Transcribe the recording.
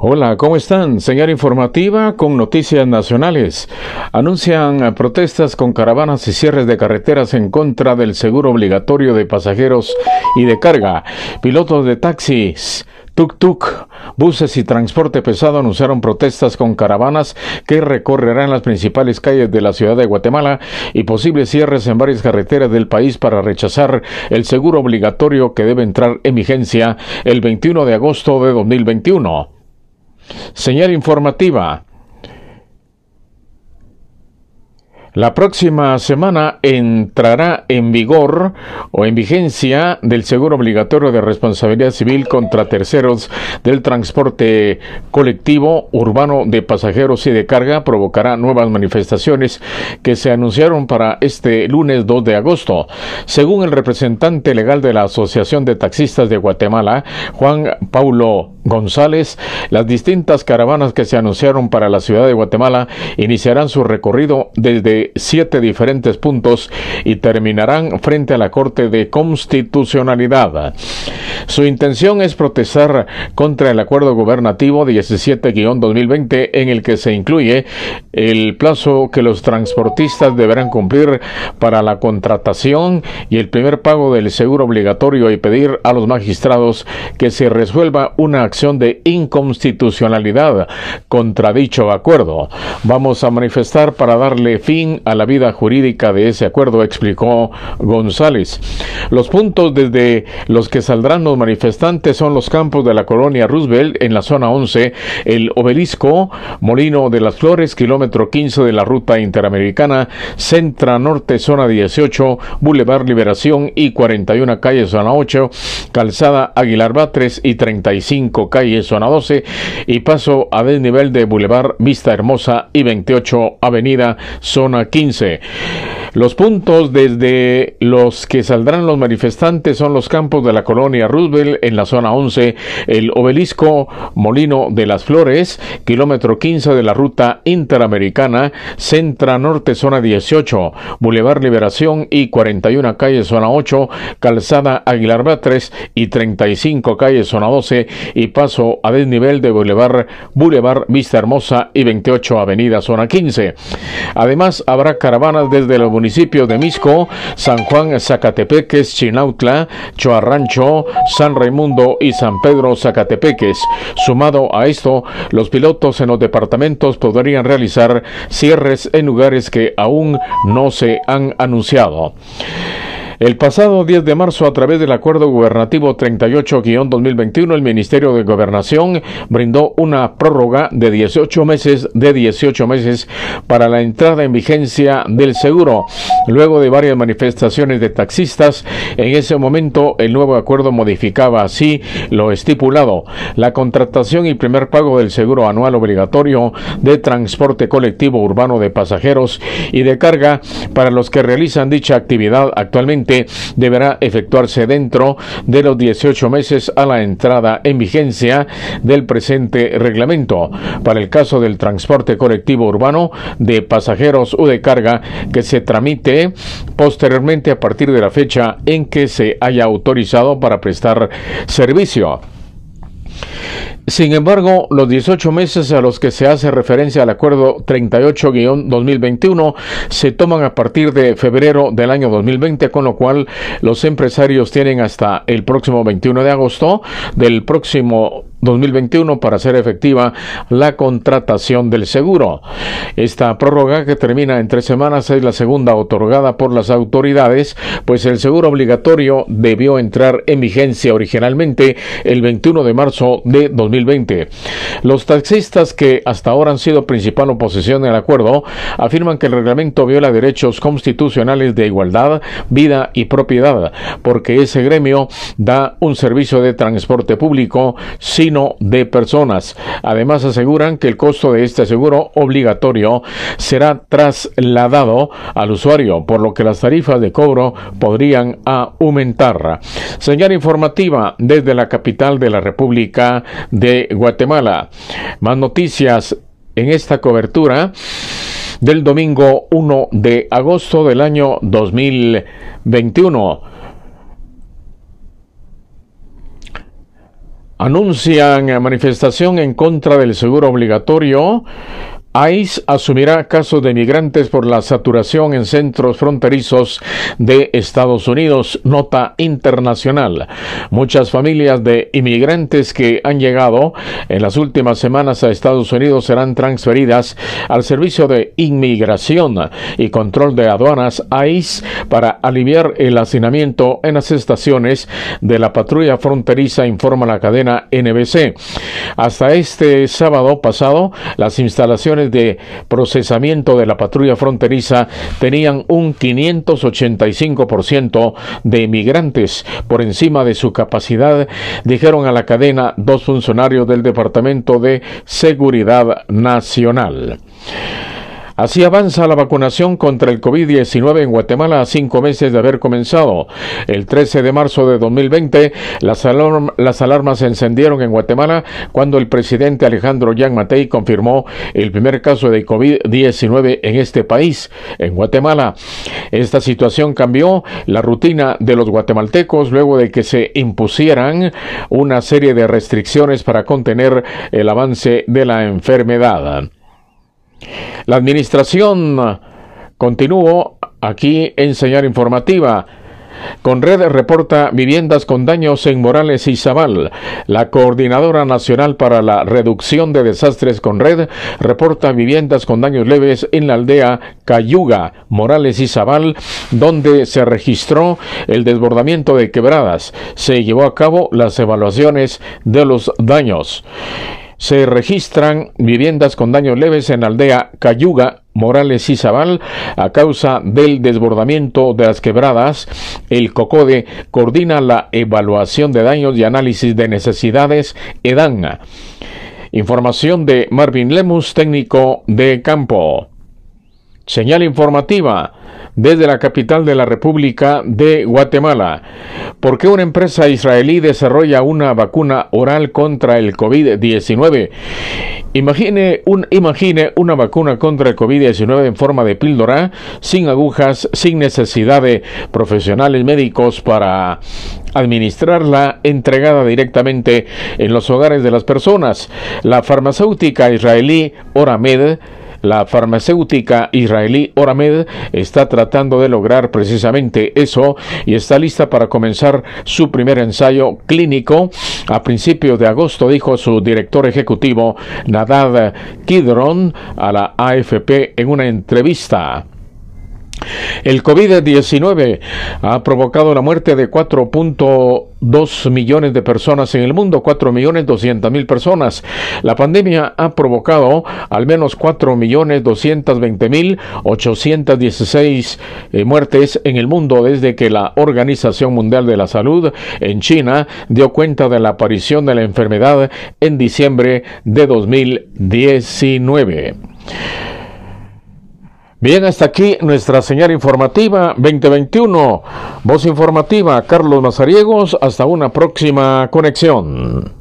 Hola, ¿cómo están? Señal informativa con noticias nacionales. Anuncian protestas con caravanas y cierres de carreteras en contra del seguro obligatorio de pasajeros y de carga. Pilotos de taxis, tuk-tuk, buses y transporte pesado anunciaron protestas con caravanas que recorrerán las principales calles de la ciudad de Guatemala y posibles cierres en varias carreteras del país para rechazar el seguro obligatorio que debe entrar en vigencia el 21 de agosto de 2021. Señal informativa. La próxima semana entrará en vigor o en vigencia del seguro obligatorio de responsabilidad civil contra terceros del transporte colectivo urbano de pasajeros y de carga. Provocará nuevas manifestaciones que se anunciaron para este lunes 2 de agosto. Según el representante legal de la Asociación de Taxistas de Guatemala, Juan Paulo González, las distintas caravanas que se anunciaron para la ciudad de Guatemala iniciarán su recorrido desde siete diferentes puntos y terminarán frente a la Corte de Constitucionalidad. Su intención es protestar contra el acuerdo gubernativo 17-2020 en el que se incluye el plazo que los transportistas deberán cumplir para la contratación y el primer pago del seguro obligatorio y pedir a los magistrados que se resuelva una acción de inconstitucionalidad contra dicho acuerdo. Vamos a manifestar para darle fin a la vida jurídica de ese acuerdo, explicó González. Los puntos desde los que saldrán los manifestantes son los campos de la colonia Roosevelt en la zona 11, el obelisco, Molino de las Flores, kilómetro 15 de la ruta interamericana, Centra Norte, zona 18, Boulevard Liberación y 41 calle, zona 8, Calzada Aguilar Batres y 35 calle, zona 12, y paso a desnivel de Boulevard Vista Hermosa y 28 Avenida, zona 15. Los puntos desde los que saldrán los manifestantes son los campos de la colonia Roosevelt en la zona 11, el obelisco Molino de las Flores, kilómetro 15 de la ruta interamericana, Centra Norte, zona 18, Boulevard Liberación y 41 calle, zona 8, Calzada Aguilar Batres y 35 calle, zona 12 y paso a desnivel de Boulevard, Boulevard Vista Hermosa y 28 Avenida, zona 15. Además, habrá caravanas desde los municipios de Misco, San Juan, Zacatepeques, Chinautla, Choarrancho, San Raimundo y San Pedro, Zacatepeques. Sumado a esto, los pilotos en los departamentos podrían realizar cierres en lugares que aún no se han anunciado. El pasado 10 de marzo, a través del Acuerdo Gubernativo 38-2021, el Ministerio de Gobernación brindó una prórroga de 18 meses, de 18 meses para la entrada en vigencia del seguro. Luego de varias manifestaciones de taxistas, en ese momento el nuevo acuerdo modificaba así lo estipulado. La contratación y primer pago del seguro anual obligatorio de transporte colectivo urbano de pasajeros y de carga para los que realizan dicha actividad actualmente deberá efectuarse dentro de los 18 meses a la entrada en vigencia del presente reglamento. Para el caso del transporte colectivo urbano de pasajeros o de carga que se tramite posteriormente a partir de la fecha en que se haya autorizado para prestar servicio. Sin embargo, los 18 meses a los que se hace referencia al acuerdo 38-2021 se toman a partir de febrero del año 2020, con lo cual los empresarios tienen hasta el próximo 21 de agosto del próximo 2021 para hacer efectiva la contratación del seguro. Esta prórroga que termina en tres semanas es la segunda otorgada por las autoridades, pues el seguro obligatorio debió entrar en vigencia originalmente el 21 de marzo de 2020. Los taxistas que hasta ahora han sido principal oposición al acuerdo afirman que el reglamento viola derechos constitucionales de igualdad, vida y propiedad, porque ese gremio da un servicio de transporte público sin de personas. Además aseguran que el costo de este seguro obligatorio será trasladado al usuario, por lo que las tarifas de cobro podrían aumentar. Señal informativa desde la capital de la República de Guatemala. Más noticias en esta cobertura del domingo 1 de agosto del año 2021. Anuncian manifestación en contra del seguro obligatorio ICE asumirá casos de migrantes por la saturación en centros fronterizos de Estados Unidos. Nota internacional. Muchas familias de inmigrantes que han llegado en las últimas semanas a Estados Unidos serán transferidas al Servicio de Inmigración y Control de Aduanas ICE para aliviar el hacinamiento en las estaciones de la patrulla fronteriza, informa la cadena NBC. Hasta este sábado pasado, las instalaciones de procesamiento de la patrulla fronteriza tenían un 585% de inmigrantes por encima de su capacidad, dijeron a la cadena dos funcionarios del Departamento de Seguridad Nacional. Así avanza la vacunación contra el COVID-19 en Guatemala a cinco meses de haber comenzado. El 13 de marzo de 2020, las, las alarmas se encendieron en Guatemala cuando el presidente Alejandro Yang Matei confirmó el primer caso de COVID-19 en este país, en Guatemala. Esta situación cambió la rutina de los guatemaltecos luego de que se impusieran una serie de restricciones para contener el avance de la enfermedad. La administración continuó aquí en señal informativa. Conred reporta viviendas con daños en Morales y Zabal. La Coordinadora Nacional para la Reducción de Desastres Conred reporta viviendas con daños leves en la aldea Cayuga, Morales y Zabal, donde se registró el desbordamiento de quebradas. Se llevó a cabo las evaluaciones de los daños se registran viviendas con daños leves en la aldea Cayuga, Morales y Zabal a causa del desbordamiento de las quebradas. El COCODE coordina la evaluación de daños y análisis de necesidades EDAN. Información de Marvin Lemus, técnico de campo. Señal informativa desde la capital de la República de Guatemala. ¿Por qué una empresa israelí desarrolla una vacuna oral contra el COVID-19? Imagine, un, imagine una vacuna contra el COVID-19 en forma de píldora, sin agujas, sin necesidad de profesionales médicos para administrarla entregada directamente en los hogares de las personas. La farmacéutica israelí Oramed la farmacéutica israelí Oramed está tratando de lograr precisamente eso y está lista para comenzar su primer ensayo clínico a principios de agosto, dijo su director ejecutivo Nadad Kidron a la AFP en una entrevista. El COVID-19 ha provocado la muerte de 4.2 millones de personas en el mundo, 4 millones 200 mil personas. La pandemia ha provocado al menos 4 millones 220 mil 816 eh, muertes en el mundo desde que la Organización Mundial de la Salud en China dio cuenta de la aparición de la enfermedad en diciembre de 2019. Bien, hasta aquí nuestra señal informativa 2021. Voz informativa, Carlos Mazariegos. Hasta una próxima conexión.